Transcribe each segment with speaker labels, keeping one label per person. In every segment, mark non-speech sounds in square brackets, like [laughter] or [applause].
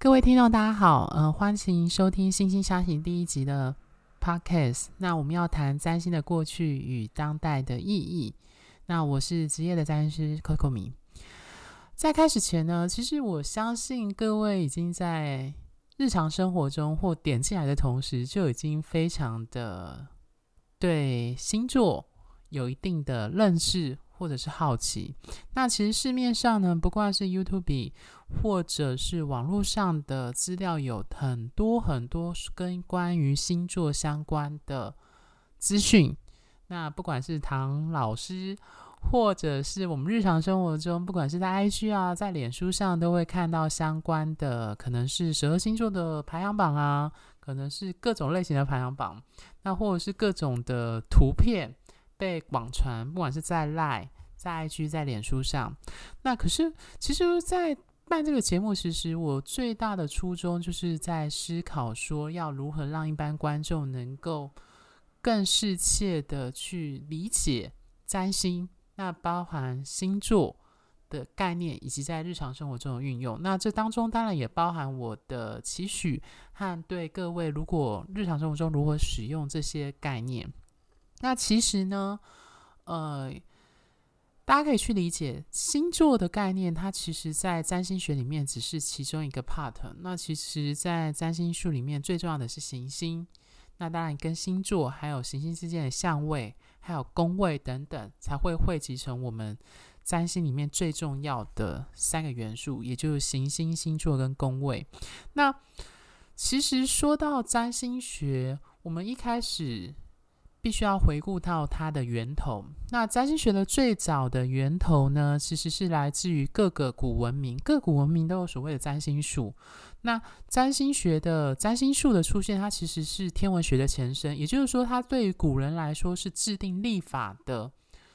Speaker 1: 各位听众，大家好，呃，欢迎收听《星星相惜》第一集的 Podcast。那我们要谈占星的过去与当代的意义。那我是职业的占星师 Coco 米。在开始前呢，其实我相信各位已经在日常生活中或点进来的同时，就已经非常的对星座有一定的认识。或者是好奇，那其实市面上呢，不管是 YouTube 或者是网络上的资料，有很多很多跟关于星座相关的资讯。那不管是唐老师，或者是我们日常生活中，不管是在 IG 啊，在脸书上，都会看到相关的，可能是十二星座的排行榜啊，可能是各种类型的排行榜，那或者是各种的图片。被广传，不管是在 Line、在 IG、在脸书上，那可是其实，在办这个节目，其实我最大的初衷就是在思考说，要如何让一般观众能够更适切的去理解占星，那包含星座的概念，以及在日常生活中的运用。那这当中当然也包含我的期许和对各位，如果日常生活中如何使用这些概念。那其实呢，呃，大家可以去理解星座的概念，它其实在占星学里面只是其中一个 part。那其实，在占星术里面最重要的是行星。那当然，跟星座还有行星之间的相位，还有宫位等等，才会汇集成我们占星里面最重要的三个元素，也就是行星、星座跟宫位。那其实说到占星学，我们一开始。必须要回顾到它的源头。那占星学的最早的源头呢，其实是来自于各个古文明，各古文明都有所谓的占星术。那占星学的占星术的出现，它其实是天文学的前身，也就是说，它对于古人来说是制定历法的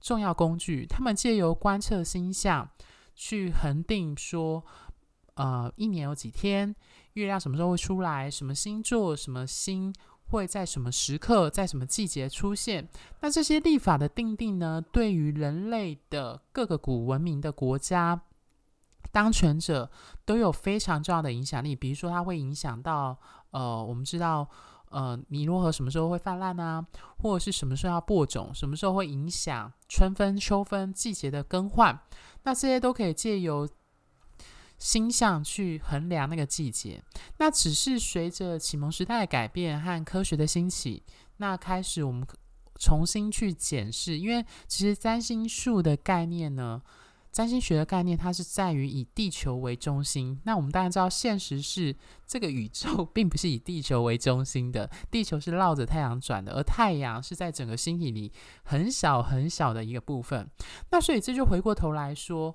Speaker 1: 重要工具。他们借由观测星象去恒定说，呃，一年有几天，月亮什么时候会出来，什么星座，什么星。会在什么时刻，在什么季节出现？那这些历法的定定呢，对于人类的各个古文明的国家当权者都有非常重要的影响力。比如说，它会影响到呃，我们知道呃，尼罗河什么时候会泛滥啊，或者是什么时候要播种，什么时候会影响春分、秋分季节的更换。那这些都可以借由星象去衡量那个季节，那只是随着启蒙时代的改变和科学的兴起，那开始我们重新去检视，因为其实占星术的概念呢，占星学的概念，它是在于以地球为中心。那我们当然知道，现实是这个宇宙并不是以地球为中心的，[laughs] 地球是绕着太阳转的，而太阳是在整个星体里很小很小的一个部分。那所以这就回过头来说。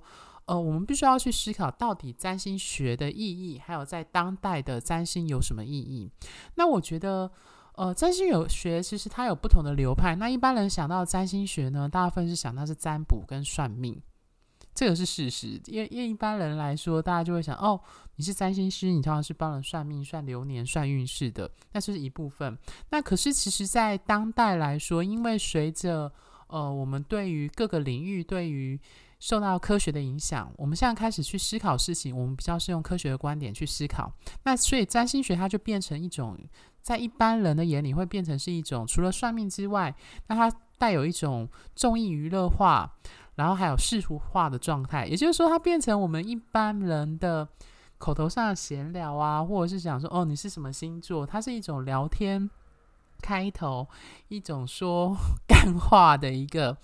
Speaker 1: 呃，我们必须要去思考，到底占星学的意义，还有在当代的占星有什么意义？那我觉得，呃，占星有学其实它有不同的流派。那一般人想到占星学呢，大部分是想到是占卜跟算命，这个是事实。因为因为一般人来说，大家就会想，哦，你是占星师，你通常是帮人算命、算流年、算运势的，那是一部分。那可是其实，在当代来说，因为随着呃，我们对于各个领域，对于受到科学的影响，我们现在开始去思考事情，我们比较是用科学的观点去思考。那所以占星学它就变成一种，在一般人的眼里会变成是一种，除了算命之外，那它带有一种综艺娱乐化，然后还有世俗化的状态。也就是说，它变成我们一般人的口头上的闲聊啊，或者是讲说哦，你是什么星座？它是一种聊天开头，一种说 [laughs] 干话的一个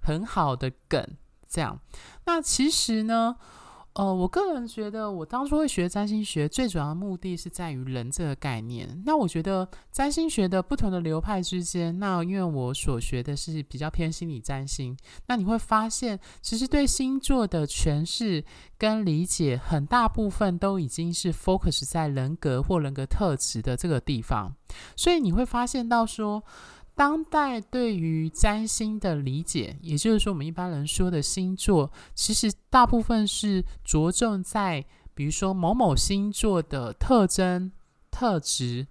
Speaker 1: 很好的梗。这样，那其实呢，呃，我个人觉得，我当初会学占星学，最主要的目的是在于人这个概念。那我觉得占星学的不同的流派之间，那因为我所学的是比较偏心理占星，那你会发现，其实对星座的诠释跟理解，很大部分都已经是 focus 在人格或人格特质的这个地方，所以你会发现到说。当代对于占星的理解，也就是说，我们一般人说的星座，其实大部分是着重在，比如说某某星座的特征、特质，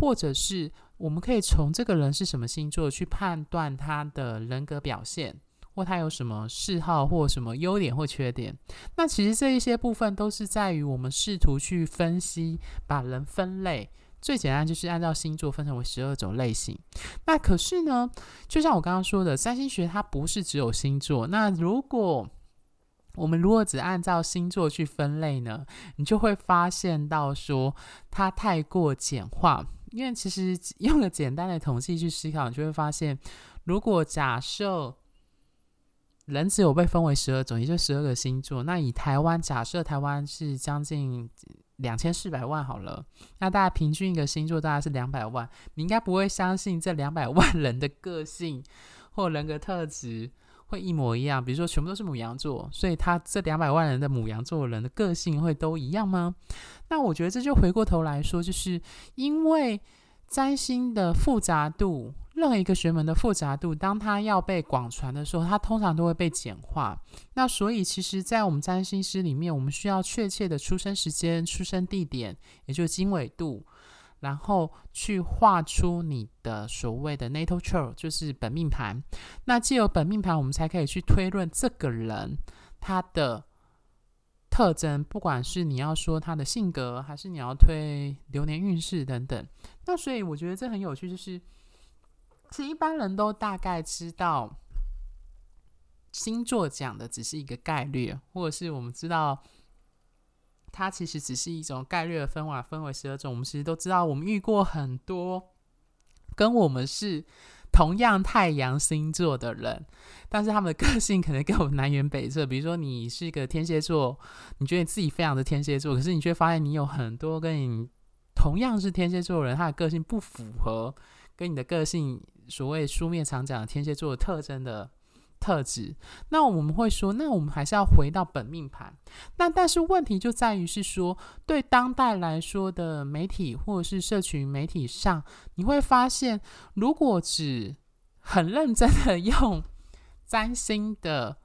Speaker 1: 或者是我们可以从这个人是什么星座去判断他的人格表现，或他有什么嗜好，或什么优点或缺点。那其实这一些部分都是在于我们试图去分析，把人分类。最简单就是按照星座分成为十二种类型。那可是呢，就像我刚刚说的，占星学它不是只有星座。那如果我们如果只按照星座去分类呢，你就会发现到说它太过简化。因为其实用个简单的统计去思考，你就会发现，如果假设人只有被分为十二种，也就十二个星座，那以台湾假设台湾是将近。两千四百万好了，那大家平均一个星座大概是两百万，你应该不会相信这两百万人的个性或人格特质会一模一样。比如说全部都是母羊座，所以他这两百万人的母羊座人的个性会都一样吗？那我觉得这就回过头来说，就是因为占星的复杂度。任何一个学门的复杂度，当它要被广传的时候，它通常都会被简化。那所以，其实，在我们占星师里面，我们需要确切的出生时间、出生地点，也就是经纬度，然后去画出你的所谓的 natal chart，就是本命盘。那既有本命盘，我们才可以去推论这个人他的特征，不管是你要说他的性格，还是你要推流年运势等等。那所以，我觉得这很有趣，就是。其实一般人都大概知道，星座讲的只是一个概率，或者是我们知道，它其实只是一种概率的分法，分为十二种。我们其实都知道，我们遇过很多跟我们是同样太阳星座的人，但是他们的个性可能跟我们南辕北辙。比如说，你是一个天蝎座，你觉得你自己非常的天蝎座，可是你却发现你有很多跟你同样是天蝎座的人，他的个性不符合跟你的个性。所谓书面常讲的天蝎座的特征的特质，那我们会说，那我们还是要回到本命盘。那但是问题就在于是说，对当代来说的媒体或者是社群媒体上，你会发现，如果只很认真的用占星的。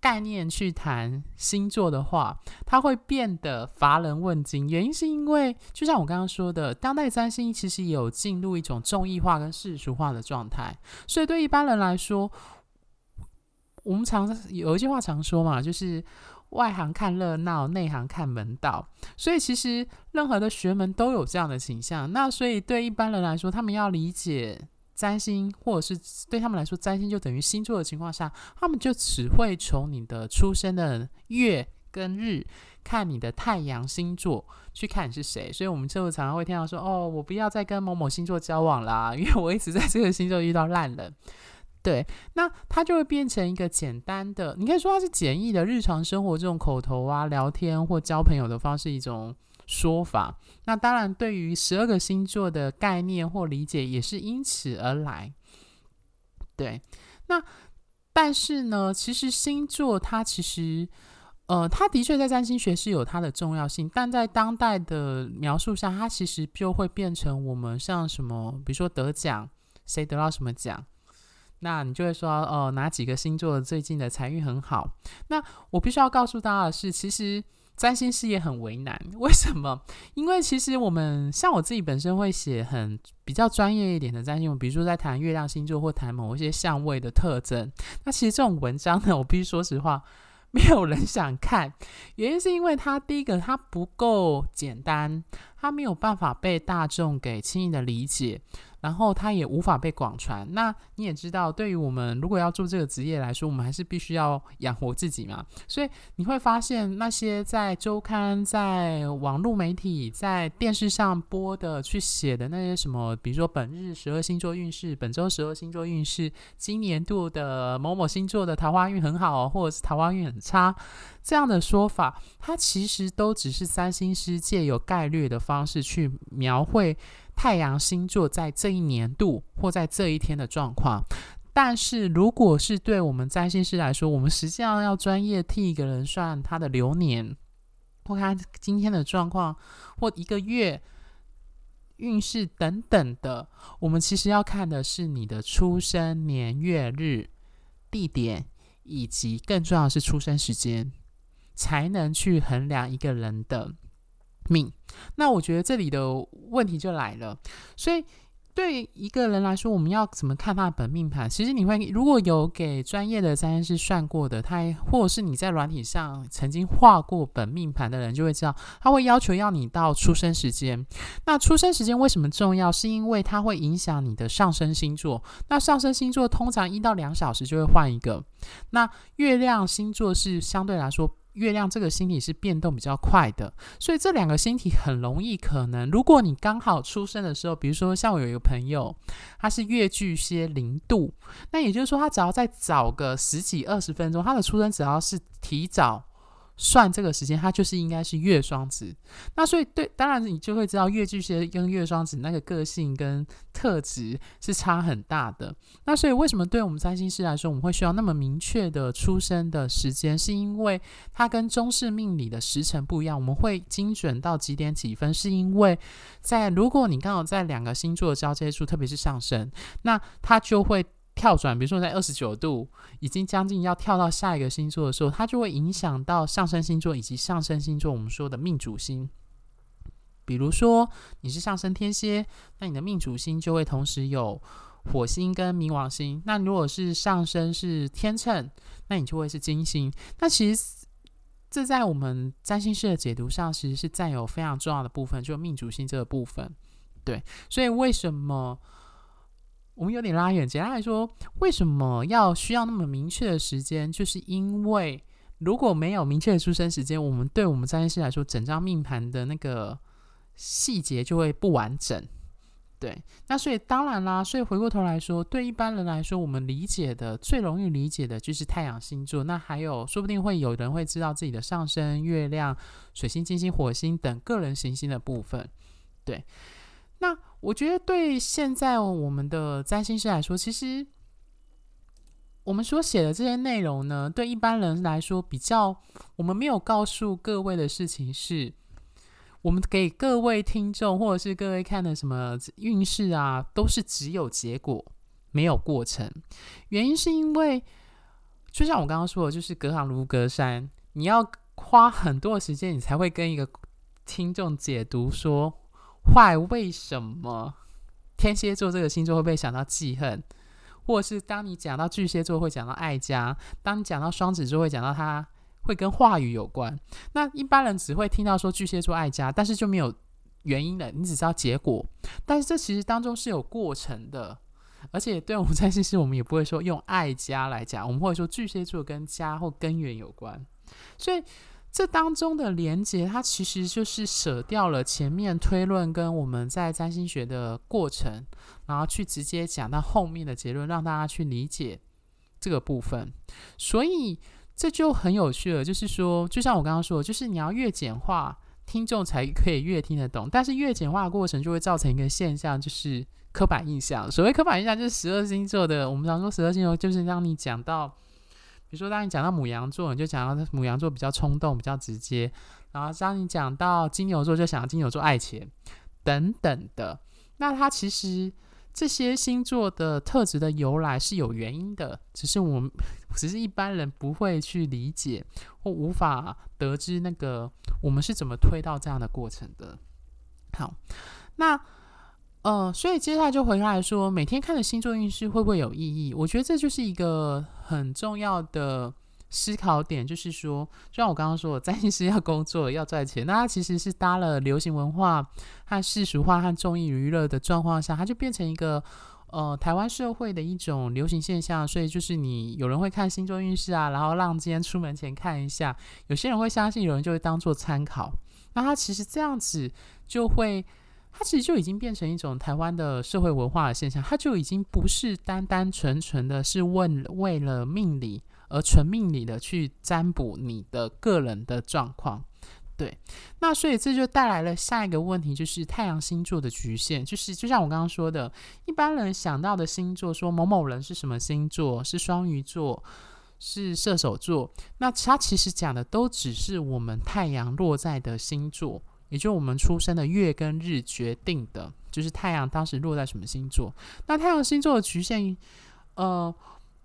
Speaker 1: 概念去谈星座的话，它会变得乏人问津。原因是因为，就像我刚刚说的，当代占星其实有进入一种综艺化跟世俗化的状态。所以对一般人来说，我们常有一句话常说嘛，就是外行看热闹，内行看门道。所以其实任何的学门都有这样的倾向。那所以对一般人来说，他们要理解。占星，或者是对他们来说，占星就等于星座的情况下，他们就只会从你的出生的月跟日，看你的太阳星座去看你是谁。所以，我们就常常会听到说：“哦，我不要再跟某某星座交往啦，[laughs] 因为我一直在这个星座遇到烂人。”对，那它就会变成一个简单的，你可以说它是简易的日常生活这种口头啊、聊天或交朋友的方式一种。说法，那当然，对于十二个星座的概念或理解也是因此而来。对，那但是呢，其实星座它其实，呃，它的确在占星学是有它的重要性，但在当代的描述下，它其实就会变成我们像什么，比如说得奖，谁得到什么奖，那你就会说，哦、呃，哪几个星座最近的财运很好？那我必须要告诉大家的是，其实。占星师也很为难，[laughs] 为什么？因为其实我们像我自己本身会写很比较专业一点的占星，比如说在谈月亮星座或谈某一些相位的特征。那其实这种文章呢，我必须说实话，没有人想看。原因是因为它第一个它不够简单，它没有办法被大众给轻易的理解。然后它也无法被广传。那你也知道，对于我们如果要做这个职业来说，我们还是必须要养活自己嘛。所以你会发现，那些在周刊、在网络媒体、在电视上播的、去写的那些什么，比如说本日十二星座运势、本周十二星座运势、今年度的某某星座的桃花运很好，或者是桃花运很差，这样的说法，它其实都只是三星师借有概率的方式去描绘。太阳星座在这一年度或在这一天的状况，但是如果是对我们占星师来说，我们实际上要专业替一个人算他的流年，或看今天的状况，或一个月运势等等的，我们其实要看的是你的出生年月日、地点，以及更重要的是出生时间，才能去衡量一个人的命，那我觉得这里的问题就来了。所以对一个人来说，我们要怎么看他的本命盘？其实你会如果有给专业的占星师算过的，他或是你在软体上曾经画过本命盘的人，就会知道他会要求要你到出生时间。那出生时间为什么重要？是因为它会影响你的上升星座。那上升星座通常一到两小时就会换一个。那月亮星座是相对来说。月亮这个星体是变动比较快的，所以这两个星体很容易可能，如果你刚好出生的时候，比如说像我有一个朋友，他是月巨蟹零度，那也就是说他只要再早个十几二十分钟，他的出生只要是提早。算这个时间，它就是应该是月双子。那所以对，当然你就会知道月巨蟹跟月双子那个个性跟特质是差很大的。那所以为什么对我们占星师来说，我们会需要那么明确的出生的时间？是因为它跟中式命理的时辰不一样，我们会精准到几点几分，是因为在如果你刚好在两个星座的交接处，特别是上升，那它就会。跳转，比如说在二十九度，已经将近要跳到下一个星座的时候，它就会影响到上升星座以及上升星座我们说的命主星。比如说你是上升天蝎，那你的命主星就会同时有火星跟冥王星。那如果是上升是天秤，那你就会是金星。那其实这在我们占星师的解读上，其实是占有非常重要的部分，就命主星这个部分。对，所以为什么？我们有点拉远，简单来说，为什么要需要那么明确的时间？就是因为如果没有明确的出生时间，我们对我们占星师来说，整张命盘的那个细节就会不完整。对，那所以当然啦，所以回过头来说，对一般人来说，我们理解的最容易理解的就是太阳星座。那还有，说不定会有人会知道自己的上升、月亮、水星、金星、火星等个人行星的部分。对。那我觉得，对现在我们的占星师来说，其实我们所写的这些内容呢，对一般人来说比较，我们没有告诉各位的事情是，我们给各位听众或者是各位看的什么运势啊，都是只有结果，没有过程。原因是因为，就像我刚刚说的，就是隔行如隔山，你要花很多的时间，你才会跟一个听众解读说。坏？为什么天蝎座这个星座会被想到记恨，或者是当你讲到巨蟹座会讲到爱家，当你讲到双子座会讲到他会跟话语有关。那一般人只会听到说巨蟹座爱家，但是就没有原因了，你只知道结果。但是这其实当中是有过程的，而且对我们占星师，我们也不会说用爱家来讲，我们会说巨蟹座跟家或根源有关，所以。这当中的连接，它其实就是舍掉了前面推论跟我们在占星学的过程，然后去直接讲到后面的结论，让大家去理解这个部分。所以这就很有趣了，就是说，就像我刚刚说，就是你要越简化，听众才可以越听得懂。但是越简化的过程就会造成一个现象，就是刻板印象。所谓刻板印象，就是十二星座的，我们常说十二星座就是让你讲到。比如说，当你讲到母羊座，你就讲到母羊座比较冲动、比较直接；然后当你讲到金牛座，就想到金牛座爱钱等等的。那它其实这些星座的特质的由来是有原因的，只是我们只是一般人不会去理解或无法得知那个我们是怎么推到这样的过程的。好，那。呃，所以接下来就回来说，每天看的星座运势会不会有意义？我觉得这就是一个很重要的思考点，就是说，就像我刚刚说的，占星师要工作要赚钱，那他其实是搭了流行文化和世俗化和综艺娱乐的状况下，它就变成一个呃台湾社会的一种流行现象。所以就是你有人会看星座运势啊，然后让今天出门前看一下，有些人会相信，有人就会当做参考。那他其实这样子就会。它其实就已经变成一种台湾的社会文化的现象，它就已经不是单单纯纯的是问为了命理而纯命理的去占卜你的个人的状况，对。那所以这就带来了下一个问题，就是太阳星座的局限，就是就像我刚刚说的，一般人想到的星座，说某某人是什么星座，是双鱼座，是射手座，那他其实讲的都只是我们太阳落在的星座。也就我们出生的月跟日决定的，就是太阳当时落在什么星座。那太阳星座的局限，呃，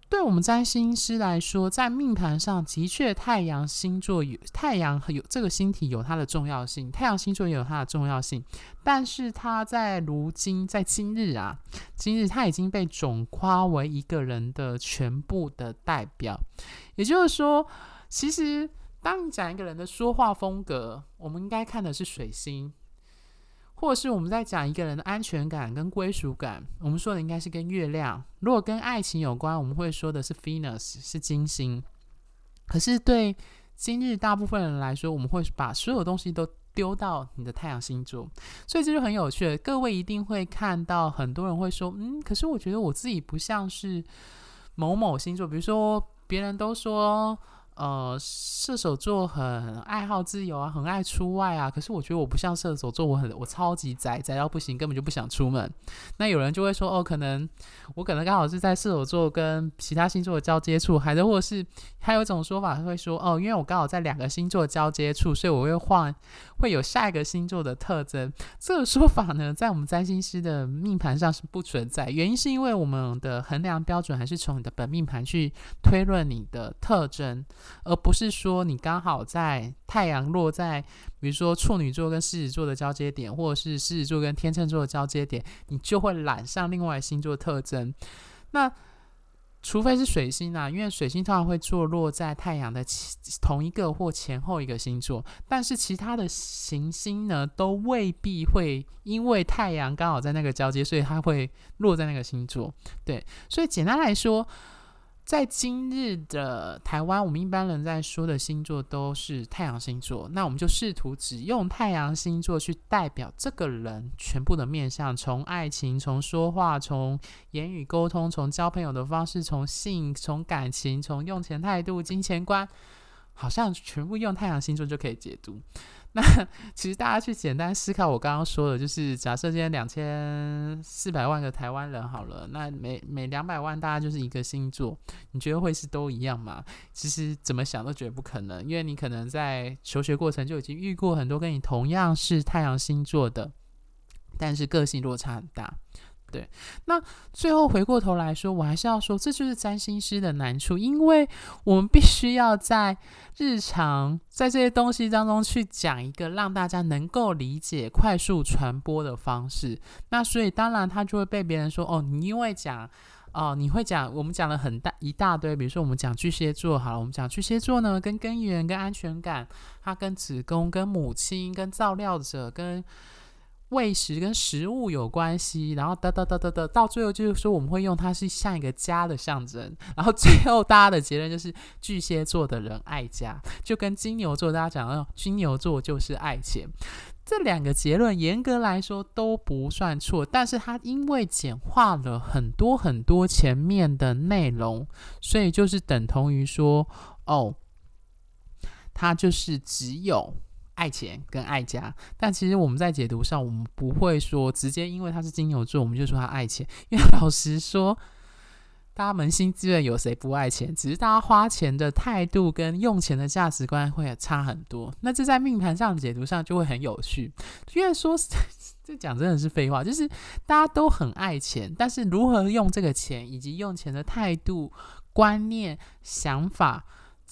Speaker 1: 对我们占星师来说，在命盘上的确太阳星座有太阳有这个星体有它的重要性，太阳星座也有它的重要性。但是它在如今在今日啊，今日它已经被总夸为一个人的全部的代表。也就是说，其实当你讲一个人的说话风格，我们应该看的是水星。或者是我们在讲一个人的安全感跟归属感，我们说的应该是跟月亮。如果跟爱情有关，我们会说的是 Venus，是金星。可是对今日大部分人来说，我们会把所有东西都丢到你的太阳星座，所以这就很有趣了。各位一定会看到很多人会说，嗯，可是我觉得我自己不像是某某星座，比如说别人都说。呃，射手座很爱好自由啊，很爱出外啊。可是我觉得我不像射手座，我很我超级宅，宅到不行，根本就不想出门。那有人就会说，哦，可能我可能刚好是在射手座跟其他星座的交接处，还是或者是还有一种说法会说，哦，因为我刚好在两个星座交接处，所以我会换会有下一个星座的特征。这个说法呢，在我们占星师的命盘上是不存在，原因是因为我们的衡量标准还是从你的本命盘去推论你的特征。而不是说你刚好在太阳落在，比如说处女座跟狮子座的交接点，或者是狮子座跟天秤座的交接点，你就会揽上另外星座特征。那除非是水星啊，因为水星通常会坐落在太阳的同一个或前后一个星座，但是其他的行星呢，都未必会因为太阳刚好在那个交接，所以它会落在那个星座。对，所以简单来说。在今日的台湾，我们一般人在说的星座都是太阳星座。那我们就试图只用太阳星座去代表这个人全部的面向，从爱情、从说话、从言语沟通、从交朋友的方式、从性、从感情、从用钱态度、金钱观，好像全部用太阳星座就可以解读。那其实大家去简单思考，我刚刚说的，就是假设今天两千四百万个台湾人好了，那每每两百万大家就是一个星座，你觉得会是都一样吗？其实怎么想都觉得不可能，因为你可能在求学过程就已经遇过很多跟你同样是太阳星座的，但是个性落差很大。对，那最后回过头来说，我还是要说，这就是占星师的难处，因为我们必须要在日常在这些东西当中去讲一个让大家能够理解、快速传播的方式。那所以当然他就会被别人说，哦，你因为讲，哦，你会讲，我们讲了很大一大堆，比如说我们讲巨蟹座，好了，我们讲巨蟹座呢，跟根源、跟安全感，它跟子宫、跟母亲、跟照料者、跟。喂食跟食物有关系，然后哒哒哒哒哒，到最后就是说我们会用它是像一个家的象征，然后最 [laughs] 后大家的结论就是巨蟹座的人爱家，就跟金牛座大家讲的金牛座就是爱钱，这两个结论严格来说都不算错，但是它因为简化了很多很多前面的内容，所以就是等同于说哦，它就是只有。爱钱跟爱家，但其实我们在解读上，我们不会说直接因为他是金牛座，我们就说他爱钱。因为老实说，大家扪心自问，有谁不爱钱？只是大家花钱的态度跟用钱的价值观会差很多。那这在命盘上解读上就会很有趣。因为说 [laughs] 这讲真的是废话，就是大家都很爱钱，但是如何用这个钱，以及用钱的态度、观念、想法。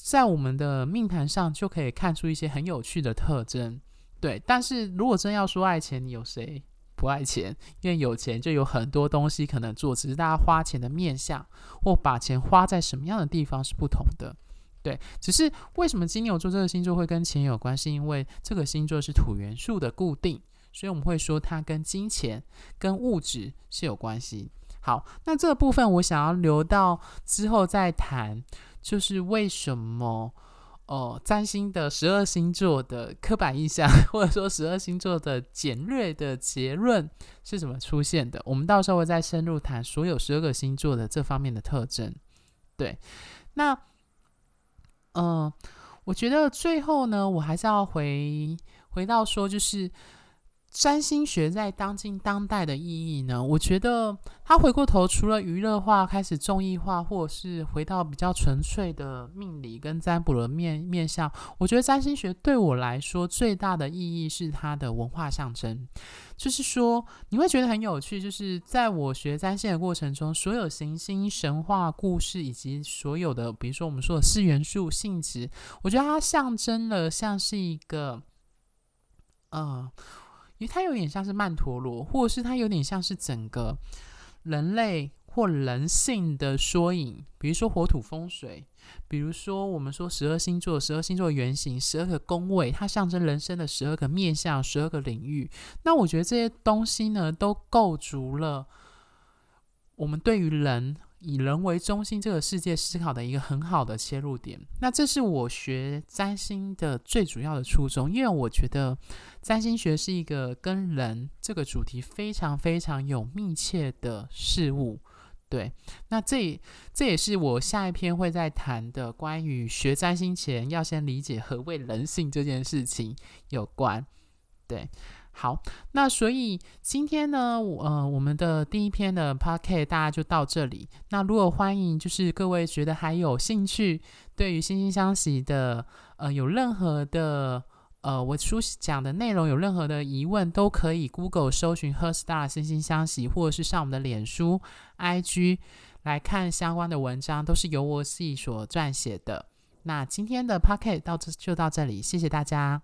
Speaker 1: 在我们的命盘上就可以看出一些很有趣的特征，对。但是如果真要说爱钱，你有谁不爱钱？因为有钱就有很多东西可能做，只是大家花钱的面向或把钱花在什么样的地方是不同的，对。只是为什么金牛座这个星座会跟钱有关系？因为这个星座是土元素的固定，所以我们会说它跟金钱、跟物质是有关系。好，那这个部分我想要留到之后再谈。就是为什么，哦，占星的十二星座的刻板印象，[laughs] 或者说十二星座的简略的结论是怎么出现的？我们到时候会再深入谈所有十二个星座的这方面的特征。对，那，嗯、我觉得最后呢，我还是要回回到说，就是占星学在当今当代的意义呢？我觉得他回过头，除了娱乐化开始综艺化，或者是回到比较纯粹的命理跟占卜的面面向，我觉得占星学对我来说最大的意义是它的文化象征。就是说，你会觉得很有趣，就是在我学占星的过程中，所有行星、神话故事以及所有的，比如说我们说的四元素、性质，我觉得它象征了像是一个，呃。因为它有点像是曼陀罗，或者是它有点像是整个人类或人性的缩影。比如说火土风水，比如说我们说十二星座，十二星座原型，十二个宫位，它象征人生的十二个面向，十二个领域。那我觉得这些东西呢，都构筑了我们对于人。以人为中心，这个世界思考的一个很好的切入点。那这是我学占星的最主要的初衷，因为我觉得占星学是一个跟人这个主题非常非常有密切的事物。对，那这这也是我下一篇会在谈的，关于学占星前要先理解何谓人性这件事情有关。对。好，那所以今天呢，我呃，我们的第一篇的 podcast 大家就到这里。那如果欢迎，就是各位觉得还有兴趣，对于惺惺相惜的，呃，有任何的，呃，我书讲的内容有任何的疑问，都可以 Google 搜寻 Her Star 惺惺相惜，或者是上我们的脸书 IG 来看相关的文章，都是由我自己所撰写的。那今天的 podcast 到这就到这里，谢谢大家。